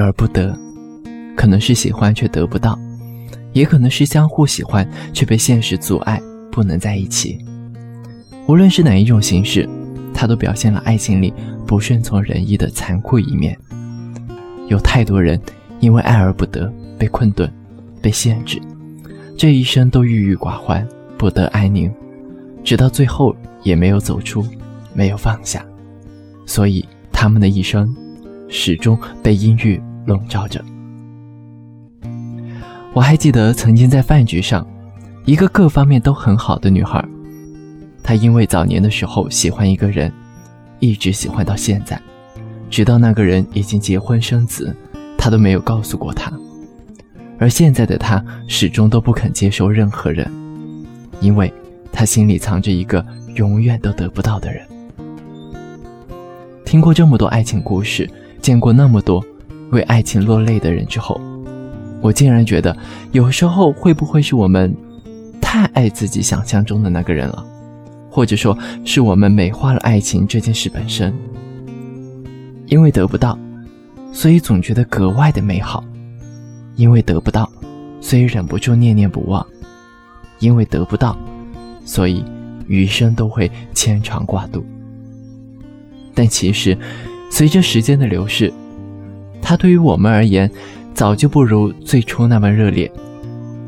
而不得，可能是喜欢却得不到，也可能是相互喜欢却被现实阻碍，不能在一起。无论是哪一种形式，它都表现了爱情里不顺从人意的残酷一面。有太多人因为爱而不得，被困顿，被限制，这一生都郁郁寡欢，不得安宁，直到最后也没有走出，没有放下，所以他们的一生始终被阴郁笼罩着。我还记得曾经在饭局上，一个各方面都很好的女孩。她因为早年的时候喜欢一个人，一直喜欢到现在，直到那个人已经结婚生子，她都没有告诉过他。而现在的他始终都不肯接受任何人，因为他心里藏着一个永远都得不到的人。听过这么多爱情故事，见过那么多为爱情落泪的人之后，我竟然觉得，有时候会不会是我们太爱自己想象中的那个人了？或者说是我们美化了爱情这件事本身，因为得不到，所以总觉得格外的美好；因为得不到，所以忍不住念念不忘；因为得不到，所以余生都会牵肠挂肚。但其实，随着时间的流逝，它对于我们而言，早就不如最初那么热烈。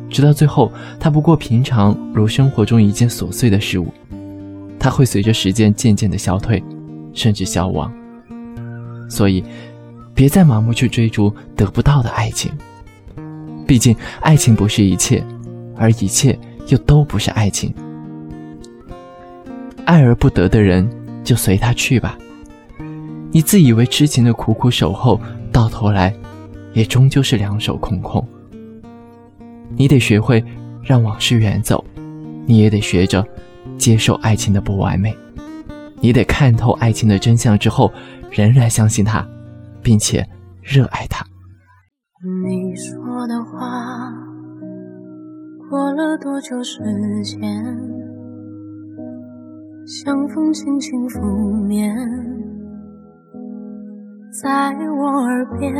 直到最后，它不过平常如生活中一件琐碎的事物。它会随着时间渐渐的消退，甚至消亡。所以，别再盲目去追逐得不到的爱情。毕竟，爱情不是一切，而一切又都不是爱情。爱而不得的人，就随他去吧。你自以为痴情的苦苦守候，到头来，也终究是两手空空。你得学会让往事远走，你也得学着。接受爱情的不完美，你得看透爱情的真相之后，仍然相信它，并且热爱它。你说的话，过了多久时间？像风轻轻拂面，在我耳边。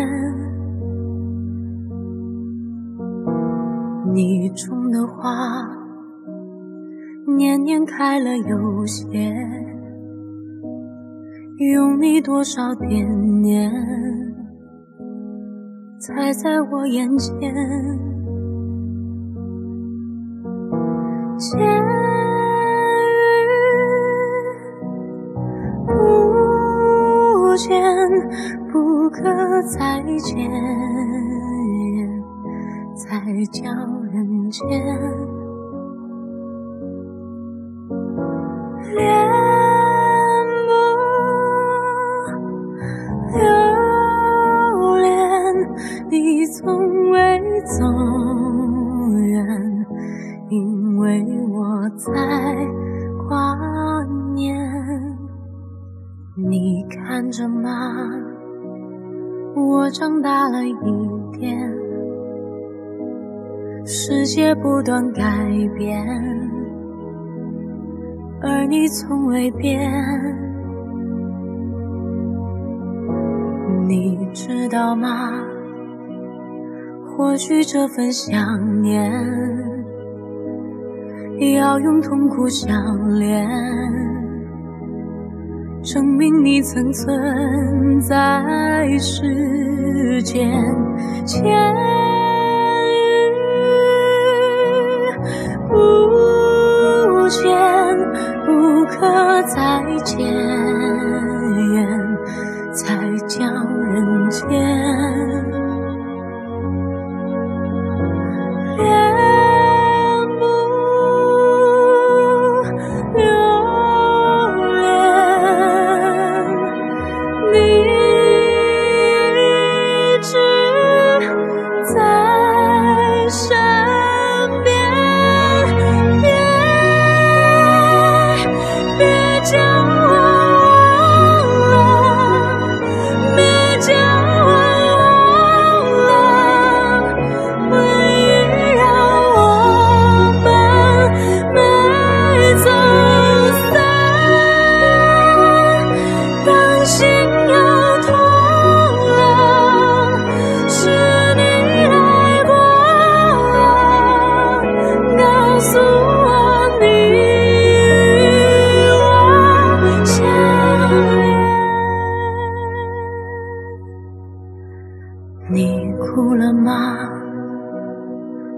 你种的花。年年开了又谢，用你多少惦念，才在我眼前。不见，不可再见，才叫人间。恋不留恋，你从未走远，因为我在你看着吗？我长大了一点，世界不断改变。而你从未变，你知道吗？或许这份想念，要用痛苦相连，证明你曾存在世间。千与不见。不可再见，才将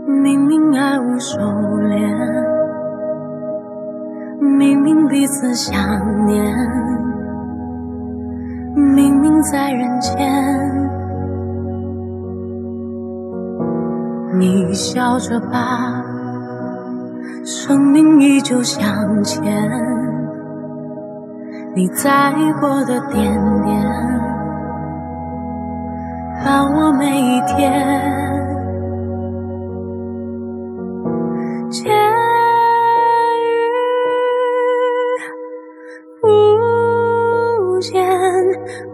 明明爱无收敛，明明彼此想念，明明在人间。你笑着吧，生命依旧向前。你在过的点点，伴我每一天。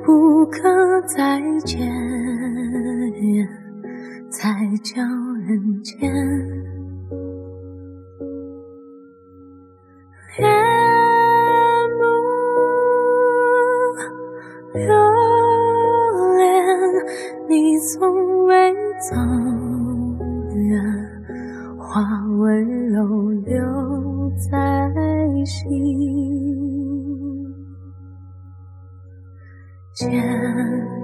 不可再见。才叫人间。恋不留恋，你从未走远，花温柔留在心间。